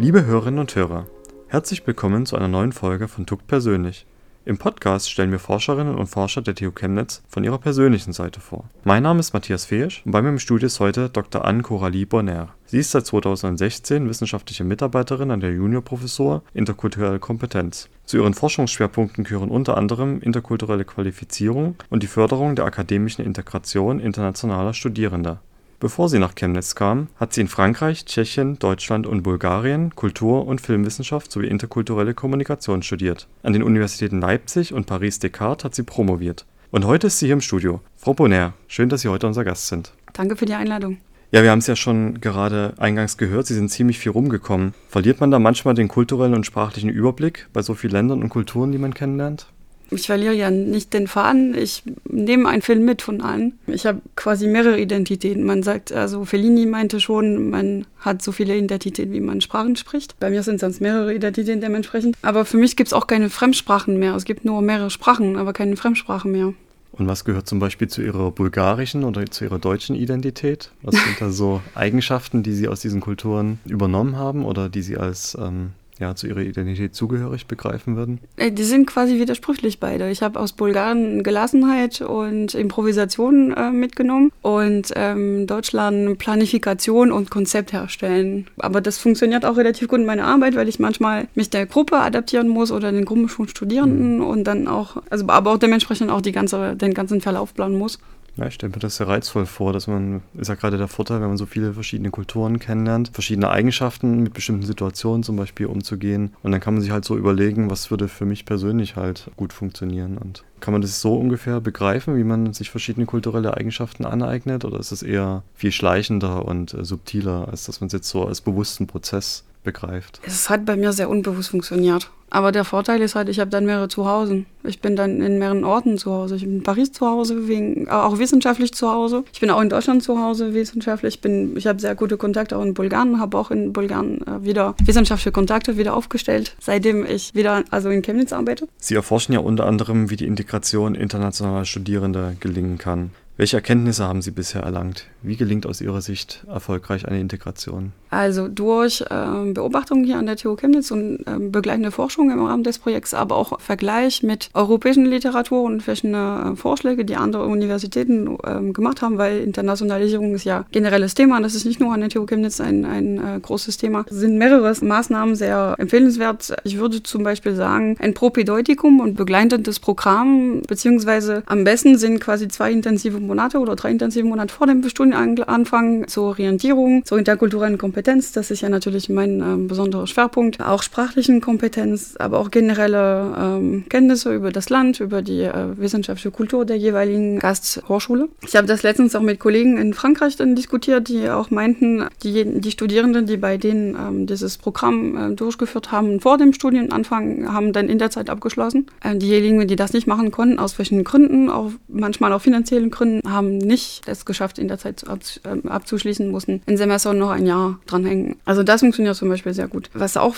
Liebe Hörerinnen und Hörer, herzlich willkommen zu einer neuen Folge von Tuck persönlich. Im Podcast stellen wir Forscherinnen und Forscher der TU Chemnitz von ihrer persönlichen Seite vor. Mein Name ist Matthias Feesch und bei mir im Studio ist heute Dr. Anne-Coralie Bonner. Sie ist seit 2016 wissenschaftliche Mitarbeiterin an der Juniorprofessur Interkulturelle Kompetenz. Zu ihren Forschungsschwerpunkten gehören unter anderem interkulturelle Qualifizierung und die Förderung der akademischen Integration internationaler Studierender. Bevor sie nach Chemnitz kam, hat sie in Frankreich, Tschechien, Deutschland und Bulgarien Kultur und Filmwissenschaft sowie interkulturelle Kommunikation studiert. An den Universitäten Leipzig und Paris-Descartes hat sie promoviert. Und heute ist sie hier im Studio. Frau Bonner, schön, dass Sie heute unser Gast sind. Danke für die Einladung. Ja, wir haben es ja schon gerade eingangs gehört, Sie sind ziemlich viel rumgekommen. Verliert man da manchmal den kulturellen und sprachlichen Überblick bei so vielen Ländern und Kulturen, die man kennenlernt? Ich verliere ja nicht den Faden, ich nehme einen Film mit von allen. Ich habe quasi mehrere Identitäten. Man sagt, also Fellini meinte schon, man hat so viele Identitäten, wie man Sprachen spricht. Bei mir sind es sonst mehrere Identitäten dementsprechend. Aber für mich gibt es auch keine Fremdsprachen mehr. Es gibt nur mehrere Sprachen, aber keine Fremdsprachen mehr. Und was gehört zum Beispiel zu Ihrer bulgarischen oder zu Ihrer deutschen Identität? Was sind da so Eigenschaften, die Sie aus diesen Kulturen übernommen haben oder die Sie als ähm, ja, zu ihrer Identität zugehörig begreifen würden? Äh, die sind quasi widersprüchlich beide. Ich habe aus Bulgarien Gelassenheit und Improvisation äh, mitgenommen und ähm, Deutschland Planifikation und Konzept herstellen. Aber das funktioniert auch relativ gut in meiner Arbeit, weil ich manchmal mich der Gruppe adaptieren muss oder den Gruppen von Studierenden mhm. und dann auch, also aber auch dementsprechend auch die ganze, den ganzen Verlauf planen muss. Ja, ich stelle mir das sehr reizvoll vor, dass man, ist ja gerade der Vorteil, wenn man so viele verschiedene Kulturen kennenlernt, verschiedene Eigenschaften mit bestimmten Situationen zum Beispiel umzugehen. Und dann kann man sich halt so überlegen, was würde für mich persönlich halt gut funktionieren. Und kann man das so ungefähr begreifen, wie man sich verschiedene kulturelle Eigenschaften aneignet? Oder ist es eher viel schleichender und äh, subtiler, als dass man es jetzt so als bewussten Prozess begreift? Es hat bei mir sehr unbewusst funktioniert. Aber der Vorteil ist halt, ich habe dann mehrere Zuhause. Ich bin dann in mehreren Orten zu Hause. Ich bin in Paris zu Hause, wegen, äh, auch wissenschaftlich zu Hause. Ich bin auch in Deutschland zu Hause wissenschaftlich. Ich, bin, ich habe sehr gute Kontakte auch in Bulgarien, habe auch in Bulgarien äh, wieder wissenschaftliche Kontakte wieder aufgestellt, seitdem ich wieder also in Chemnitz arbeite. Sie erforschen ja unter anderem, wie die Integration internationaler Studierender gelingen kann. Welche Erkenntnisse haben Sie bisher erlangt? Wie gelingt aus Ihrer Sicht erfolgreich eine Integration? Also durch äh, Beobachtungen hier an der TU Chemnitz und äh, begleitende Forschung im Rahmen des Projekts, aber auch Vergleich mit europäischen Literatur und verschiedene äh, Vorschläge, die andere Universitäten ähm, gemacht haben, weil Internationalisierung ist ja generelles Thema und das ist nicht nur an der TU Chemnitz ein, ein äh, großes Thema. Es sind mehrere Maßnahmen sehr empfehlenswert. Ich würde zum Beispiel sagen, ein Propedeutikum und begleitendes Programm, beziehungsweise am besten sind quasi zwei intensive Monate oder drei intensive Monate vor dem Studienanfang zur Orientierung, zur interkulturellen Kompetenz. Das ist ja natürlich mein äh, besonderer Schwerpunkt. Auch sprachlichen Kompetenz, aber auch generelle ähm, Kenntnisse über das Land, über die äh, wissenschaftliche Kultur der jeweiligen Gasthochschule. Ich habe das letztens auch mit Kollegen in Frankreich dann diskutiert, die auch meinten, die, die Studierenden, die bei denen ähm, dieses Programm äh, durchgeführt haben vor dem Studienanfang, haben dann in der Zeit abgeschlossen. Äh, diejenigen, die das nicht machen konnten, aus verschiedenen Gründen, auch manchmal auch finanziellen Gründen, haben nicht es geschafft, in der Zeit ähm, abzuschließen, mussten in Semester noch ein Jahr dranhängen. Also das funktioniert zum Beispiel sehr gut. Was auch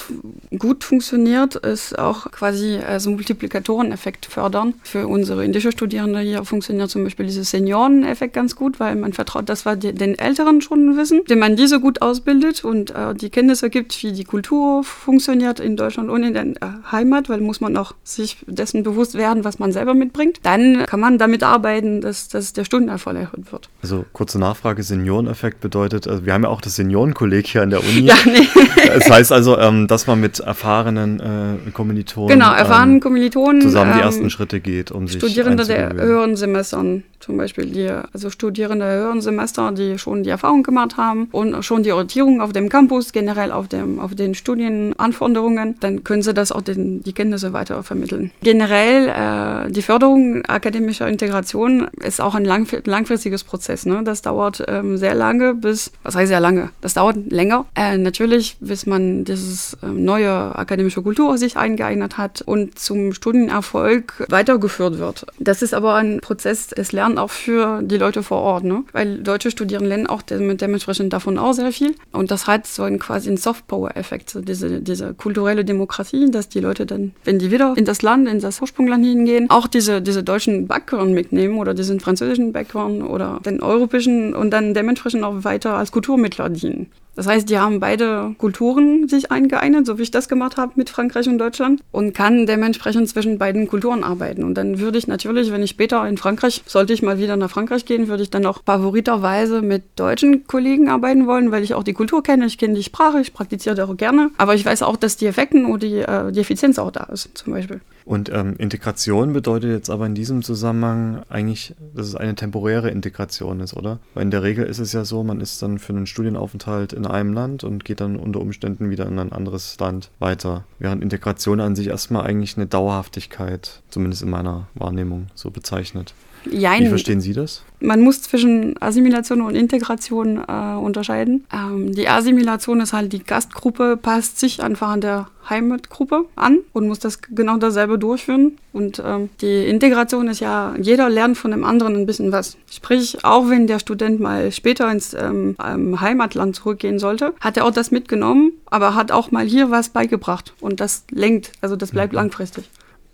gut funktioniert, ist auch quasi so also Multiplikatoreneffekt fördern. Für unsere indische Studierende hier funktioniert zum Beispiel dieses Senioreneffekt ganz gut, weil man vertraut, das war den Älteren schon wissen, wenn man diese gut ausbildet und äh, die Kenntnisse gibt, wie die Kultur funktioniert in Deutschland und in der äh, Heimat, weil muss man auch sich dessen bewusst werden, was man selber mitbringt. Dann kann man damit arbeiten, dass, dass der Stundenerfolg erhöht wird. Also kurze Nachfrage, Senioreneffekt bedeutet, also wir haben ja auch das Seniorenkolleg hier an der Uni. ja, nee. Das heißt also, ähm, dass man mit erfahrenen äh, Kommilitonen genau, erfahrenen ähm, Kommilitonen zusammen die ähm, ersten Schritte geht, um Studierende sich der höheren Semestern zum Beispiel, die, also Studierende höheren Semester, die schon die Erfahrung gemacht haben und schon die Orientierung auf dem Campus, generell auf, dem, auf den Studienanforderungen, dann können sie das auch den, die Kenntnisse weiter vermitteln. Generell äh, die Förderung akademischer Integration ist auch ein lang, langfristiges Prozess. Ne? Das dauert ähm, sehr lange bis, was heißt sehr lange? Das dauert länger. Äh, natürlich, bis man dieses äh, neue akademische Kultur sich eingeeignet hat und zum Studienerfolg weitergeführt wird. Das ist aber ein Prozess des Lernens auch für die Leute vor Ort, ne? weil deutsche Studierende lernen auch dementsprechend davon auch sehr viel. Und das hat so einen quasi einen Soft-Power-Effekt, so diese, diese kulturelle Demokratie, dass die Leute dann, wenn die wieder in das Land, in das Ursprungland hingehen, auch diese, diese deutschen Background mitnehmen oder diesen französischen Background oder den europäischen und dann dementsprechend auch weiter als Kulturmittler dienen. Das heißt, die haben beide Kulturen sich eingeeignet, so wie ich das gemacht habe mit Frankreich und Deutschland und kann dementsprechend zwischen beiden Kulturen arbeiten. Und dann würde ich natürlich, wenn ich später in Frankreich, sollte ich mal wieder nach Frankreich gehen, würde ich dann auch favoriterweise mit deutschen Kollegen arbeiten wollen, weil ich auch die Kultur kenne, ich kenne die Sprache, ich praktiziere das auch gerne. Aber ich weiß auch, dass die Effekten oder die, äh, die Effizienz auch da ist, zum Beispiel. Und ähm, Integration bedeutet jetzt aber in diesem Zusammenhang eigentlich, dass es eine temporäre Integration ist, oder? Weil in der Regel ist es ja so, man ist dann für einen Studienaufenthalt in einem Land und geht dann unter Umständen wieder in ein anderes Land weiter. Während Integration an sich erstmal eigentlich eine Dauerhaftigkeit, zumindest in meiner Wahrnehmung, so bezeichnet. Jein. Wie verstehen Sie das? Man muss zwischen Assimilation und Integration äh, unterscheiden. Ähm, die Assimilation ist halt, die Gastgruppe passt sich einfach an der Heimatgruppe an und muss das genau dasselbe durchführen. Und ähm, die Integration ist ja, jeder lernt von dem anderen ein bisschen was. Sprich, auch wenn der Student mal später ins ähm, Heimatland zurückgehen sollte, hat er auch das mitgenommen, aber hat auch mal hier was beigebracht. Und das lenkt, also das bleibt mhm. langfristig.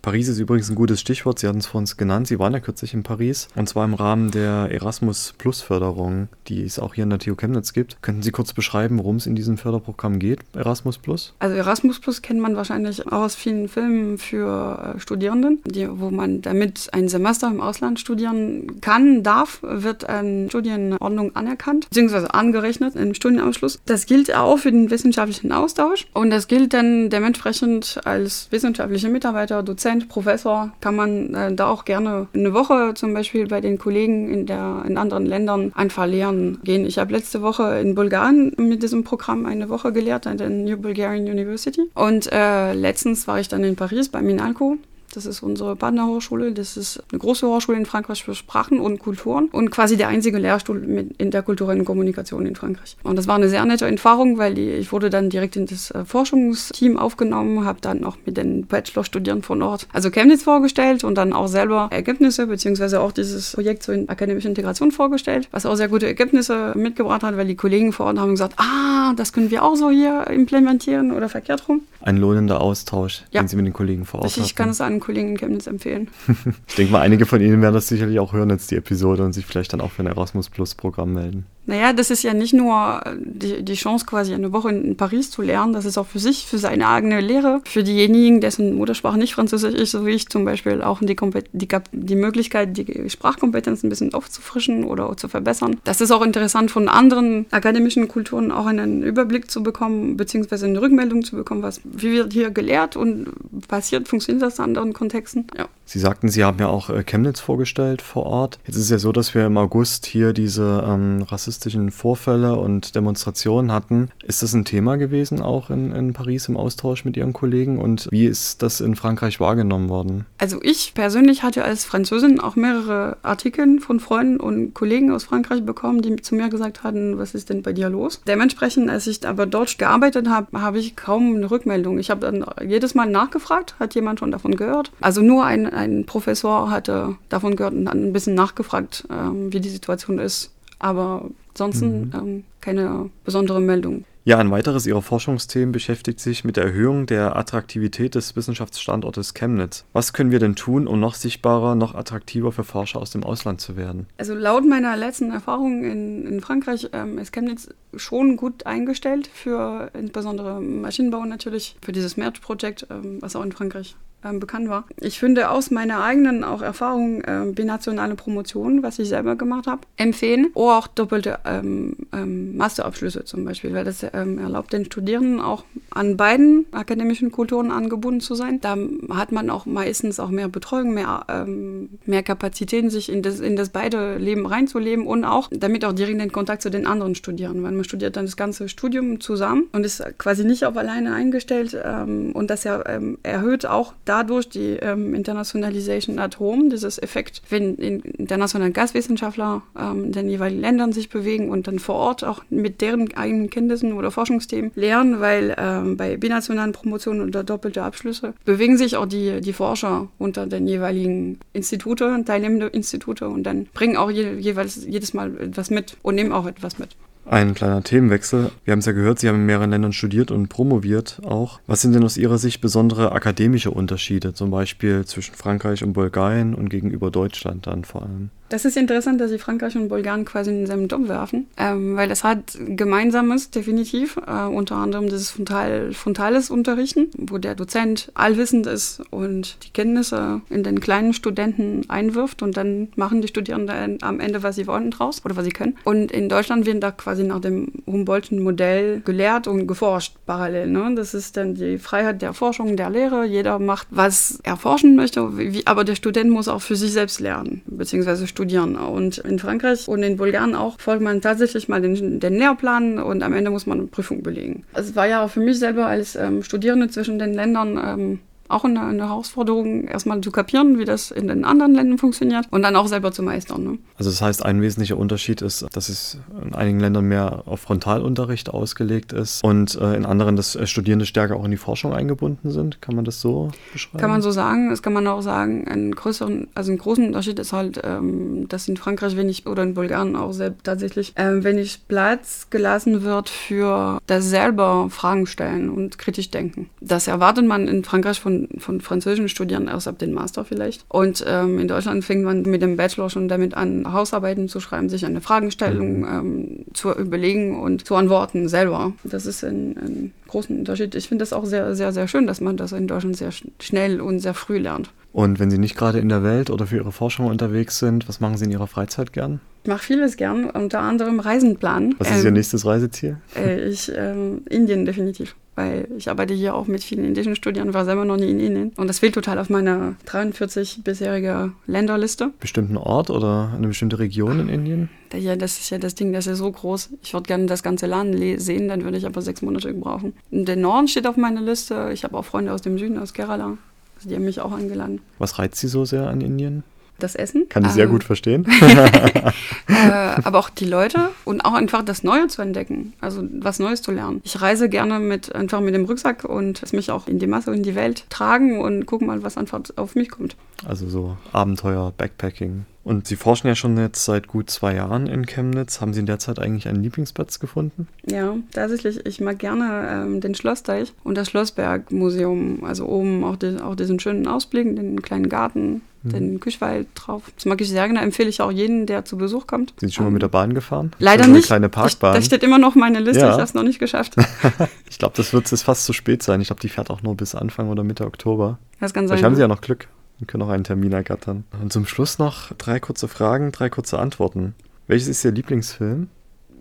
Paris ist übrigens ein gutes Stichwort. Sie hatten es vor uns genannt. Sie waren ja kürzlich in Paris und zwar im Rahmen der Erasmus Plus Förderung, die es auch hier in der TU Chemnitz gibt. Könnten Sie kurz beschreiben, worum es in diesem Förderprogramm geht, Erasmus Plus? Also Erasmus Plus kennt man wahrscheinlich auch aus vielen Filmen für äh, Studierenden, die, wo man damit ein Semester im Ausland studieren kann, darf, wird eine Studienordnung anerkannt, beziehungsweise angerechnet im Studienabschluss. Das gilt auch für den wissenschaftlichen Austausch und das gilt dann dementsprechend als wissenschaftliche Mitarbeiter, Dozent, Dozent, Professor, kann man äh, da auch gerne eine Woche zum Beispiel bei den Kollegen in, der, in anderen Ländern einfach lehren gehen. Ich habe letzte Woche in Bulgarien mit diesem Programm eine Woche gelehrt an der New Bulgarian University. Und äh, letztens war ich dann in Paris bei Minalco das ist unsere Partnerhochschule. Das ist eine große Hochschule in Frankreich für Sprachen und Kulturen und quasi der einzige Lehrstuhl mit interkulturellen Kommunikation in Frankreich. Und das war eine sehr nette Erfahrung, weil ich wurde dann direkt in das äh, Forschungsteam aufgenommen, habe dann auch mit den Bachelorstudierenden von Ort, also Chemnitz vorgestellt und dann auch selber Ergebnisse beziehungsweise auch dieses Projekt zur akademischen Integration vorgestellt, was auch sehr gute Ergebnisse mitgebracht hat, weil die Kollegen vor Ort haben gesagt, ah, das können wir auch so hier implementieren oder verkehrt rum. Ein lohnender Austausch, ja. den Sie mit den Kollegen vor Ort Ich, ich kann es an Kollegen in Chemnitz empfehlen. ich denke mal, einige von Ihnen werden das sicherlich auch hören jetzt die Episode und sich vielleicht dann auch für ein Erasmus Plus Programm melden. Naja, das ist ja nicht nur die, die Chance, quasi eine Woche in Paris zu lernen, das ist auch für sich, für seine eigene Lehre, für diejenigen, dessen Muttersprache nicht Französisch ist, so wie ich zum Beispiel, auch die, die, die Möglichkeit, die Sprachkompetenz ein bisschen aufzufrischen oder zu verbessern. Das ist auch interessant, von anderen akademischen Kulturen auch einen Überblick zu bekommen, beziehungsweise eine Rückmeldung zu bekommen, was, wie wird hier gelehrt und passiert, funktioniert das in anderen Kontexten. Ja. Sie sagten, Sie haben ja auch äh, Chemnitz vorgestellt vor Ort. Jetzt ist es ja so, dass wir im August hier diese ähm, rassistischen Vorfälle und Demonstrationen hatten. Ist das ein Thema gewesen auch in, in Paris im Austausch mit Ihren Kollegen und wie ist das in Frankreich wahrgenommen worden? Also ich persönlich hatte als Französin auch mehrere Artikel von Freunden und Kollegen aus Frankreich bekommen, die zu mir gesagt hatten, was ist denn bei dir los? Dementsprechend, als ich aber dort gearbeitet habe, habe ich kaum eine Rückmeldung. Ich habe dann jedes Mal nachgefragt, hat jemand schon davon gehört? Also nur ein ein Professor hatte davon gehört und dann ein bisschen nachgefragt, ähm, wie die Situation ist. Aber ansonsten mhm. ähm, keine besondere Meldung. Ja, ein weiteres ihrer Forschungsthemen beschäftigt sich mit der Erhöhung der Attraktivität des Wissenschaftsstandortes Chemnitz. Was können wir denn tun, um noch sichtbarer, noch attraktiver für Forscher aus dem Ausland zu werden? Also laut meiner letzten Erfahrung in, in Frankreich ähm, ist Chemnitz schon gut eingestellt für insbesondere Maschinenbau natürlich, für dieses Merch-Projekt, ähm, was auch in Frankreich ähm, bekannt war. Ich finde aus meiner eigenen auch Erfahrung äh, binationale Promotion, was ich selber gemacht habe, empfehlen. Oder auch doppelte ähm, ähm, Masterabschlüsse zum Beispiel, weil das ähm, erlaubt den Studierenden auch an beiden akademischen Kulturen angebunden zu sein. Da hat man auch meistens auch mehr Betreuung, mehr, ähm, mehr Kapazitäten, sich in das, in das beide Leben reinzuleben und auch damit auch direkt den Kontakt zu den anderen studieren, weil man studiert dann das ganze Studium zusammen und ist quasi nicht auf alleine eingestellt ähm, und das ja erhöht auch dadurch die ähm, Internationalization at Home, dieses Effekt, wenn internationale Gastwissenschaftler ähm, in den jeweiligen Ländern sich bewegen und dann vor Ort auch mit deren eigenen Kenntnissen oder Forschungsthemen lernen, weil ähm, bei binationalen Promotionen oder doppelte Abschlüsse bewegen sich auch die, die Forscher unter den jeweiligen Institute, teilnehmende Institute und dann bringen auch je, jeweils jedes Mal etwas mit und nehmen auch etwas mit. Ein kleiner Themenwechsel. Wir haben es ja gehört, Sie haben in mehreren Ländern studiert und promoviert auch. Was sind denn aus Ihrer Sicht besondere akademische Unterschiede, zum Beispiel zwischen Frankreich und Bulgarien und gegenüber Deutschland dann vor allem? Das ist interessant, dass Sie Frankreich und Bulgarien quasi in denselben Job werfen, ähm, weil das hat Gemeinsames definitiv, äh, unter anderem dieses Frontal, frontales Unterrichten, wo der Dozent allwissend ist und die Kenntnisse in den kleinen Studenten einwirft und dann machen die Studierenden am Ende, was sie wollen draus oder was sie können. Und in Deutschland wird da quasi nach dem Humboldtschen Modell gelehrt und geforscht parallel. Ne? Das ist dann die Freiheit der Forschung, der Lehre. Jeder macht, was er forschen möchte, wie, aber der Student muss auch für sich selbst lernen, beziehungsweise studieren. Und in Frankreich und in Bulgarien auch folgt man tatsächlich mal den, den Lehrplan und am Ende muss man eine Prüfung belegen. Es war ja auch für mich selber als ähm, Studierende zwischen den Ländern ähm, auch eine, eine, Herausforderung, erstmal zu kapieren, wie das in den anderen Ländern funktioniert und dann auch selber zu meistern. Ne? Also das heißt, ein wesentlicher Unterschied ist, dass es in einigen Ländern mehr auf Frontalunterricht ausgelegt ist und äh, in anderen, dass äh, Studierende stärker auch in die Forschung eingebunden sind. Kann man das so beschreiben? Kann man so sagen. Das kann man auch sagen. Ein größeren, also ein großen Unterschied ist halt, ähm, dass in Frankreich wenig oder in Bulgarien auch selbst tatsächlich äh, wenig Platz gelassen wird für das selber Fragen stellen und kritisch denken. Das erwartet man in Frankreich von von, französischen Studierenden erst ab dem Master vielleicht. Und ähm, in Deutschland fängt man mit dem Bachelor schon damit an, Hausarbeiten zu schreiben, sich eine Fragestellung mhm. ähm, zu überlegen und zu antworten selber. Das ist ein, ein großer Unterschied. Ich finde das auch sehr, sehr, sehr schön, dass man das in Deutschland sehr schnell und sehr früh lernt. Und wenn Sie nicht gerade in der Welt oder für Ihre Forschung unterwegs sind, was machen Sie in Ihrer Freizeit gern? Ich mache vieles gern, unter anderem Reisen planen. Was ist ähm, Ihr nächstes Reiseziel? Äh, ich, ähm, Indien definitiv weil ich arbeite hier auch mit vielen indischen Studierenden, war selber noch nie in Indien. Und das fehlt total auf meiner 43 bisherige Länderliste. Bestimmten Ort oder eine bestimmte Region in Indien? Ja, das ist ja das Ding, das ist so groß. Ich würde gerne das ganze Land sehen, dann würde ich aber sechs Monate brauchen. Der Norden steht auf meiner Liste. Ich habe auch Freunde aus dem Süden, aus Kerala. Also die haben mich auch eingeladen. Was reizt Sie so sehr an Indien? Das Essen. Kann ich sehr ähm, gut verstehen. äh, aber auch die Leute und auch einfach das Neue zu entdecken, also was Neues zu lernen. Ich reise gerne mit einfach mit dem Rucksack und es mich auch in die Masse, in die Welt tragen und gucken mal, was einfach auf mich kommt. Also so Abenteuer, Backpacking. Und Sie forschen ja schon jetzt seit gut zwei Jahren in Chemnitz. Haben Sie in der Zeit eigentlich einen Lieblingsplatz gefunden? Ja, tatsächlich. Ich mag gerne ähm, den Schlossteich und das Schlossbergmuseum. Also oben auch, die, auch diesen schönen Ausblick, den kleinen Garten, mhm. den Küchwald drauf. Das mag ich sehr gerne. Empfehle ich auch jeden, der zu Besuch kommt. Sind Sie schon ähm, mal mit der Bahn gefahren? Leider so eine nicht. kleine Parkbahn. Da steht immer noch meine Liste. Ja. Ich habe es noch nicht geschafft. ich glaube, das wird es fast zu spät sein. Ich glaube, die fährt auch nur bis Anfang oder Mitte Oktober. Das kann sein. Vielleicht haben Sie ja noch Glück und können auch einen Termin ergattern. Und zum Schluss noch drei kurze Fragen, drei kurze Antworten. Welches ist Ihr Lieblingsfilm?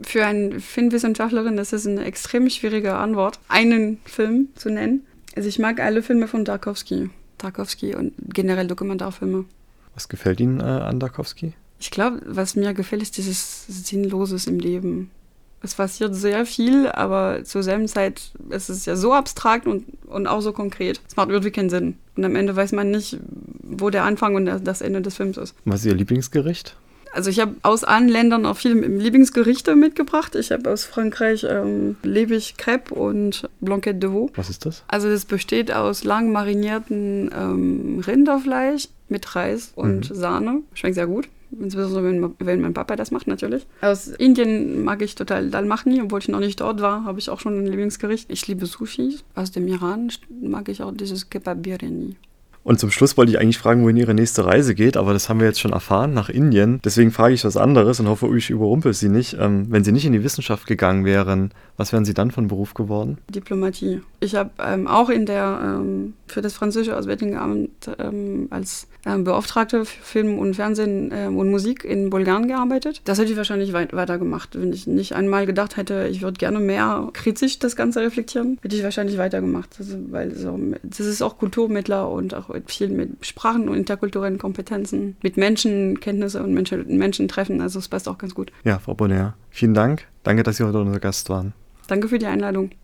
Für eine Filmwissenschaftlerin ist es eine extrem schwierige Antwort, einen Film zu nennen. Also ich mag alle Filme von Tarkovsky. Tarkovsky und generell Dokumentarfilme. Was gefällt Ihnen äh, an Tarkovsky? Ich glaube, was mir gefällt, ist dieses Sinnloses im Leben es passiert sehr viel, aber zur selben Zeit ist es ja so abstrakt und, und auch so konkret. Es macht irgendwie keinen Sinn. Und am Ende weiß man nicht, wo der Anfang und das Ende des Films ist. Was ist Ihr Lieblingsgericht? Also ich habe aus allen Ländern auch viele Lieblingsgerichte mitgebracht. Ich habe aus Frankreich ähm, Lebig Crêpe und Blanquette de Veau. Was ist das? Also das besteht aus lang marinierten ähm, Rinderfleisch mit Reis und mhm. Sahne. Schmeckt sehr gut. Insbesondere wenn, wenn, mein Papa das macht, natürlich. Aus Indien mag ich total Dal Makhni, obwohl ich noch nicht dort war, habe ich auch schon ein Lieblingsgericht. Ich liebe Sushi. Aus dem Iran mag ich auch dieses Kebab Biryani. Und zum Schluss wollte ich eigentlich fragen, wohin Ihre nächste Reise geht, aber das haben wir jetzt schon erfahren, nach Indien. Deswegen frage ich was anderes und hoffe, ich überrumpel Sie nicht. Ähm, wenn Sie nicht in die Wissenschaft gegangen wären, was wären Sie dann von Beruf geworden? Diplomatie. Ich habe ähm, auch in der, ähm, für das französische Auswärtige Amt ähm, als ähm, Beauftragte für Film und Fernsehen ähm, und Musik in Bulgarien gearbeitet. Das hätte ich wahrscheinlich weit weitergemacht. Wenn ich nicht einmal gedacht hätte, ich würde gerne mehr kritisch das Ganze reflektieren, hätte ich wahrscheinlich weitergemacht. Also, weil so, das ist auch Kulturmittler und auch viel mit Sprachen und interkulturellen Kompetenzen, mit Menschenkenntnisse und Menschen, Menschen treffen. Also es passt auch ganz gut. Ja, Frau Bonner, vielen Dank. Danke, dass Sie heute unser Gast waren. Danke für die Einladung.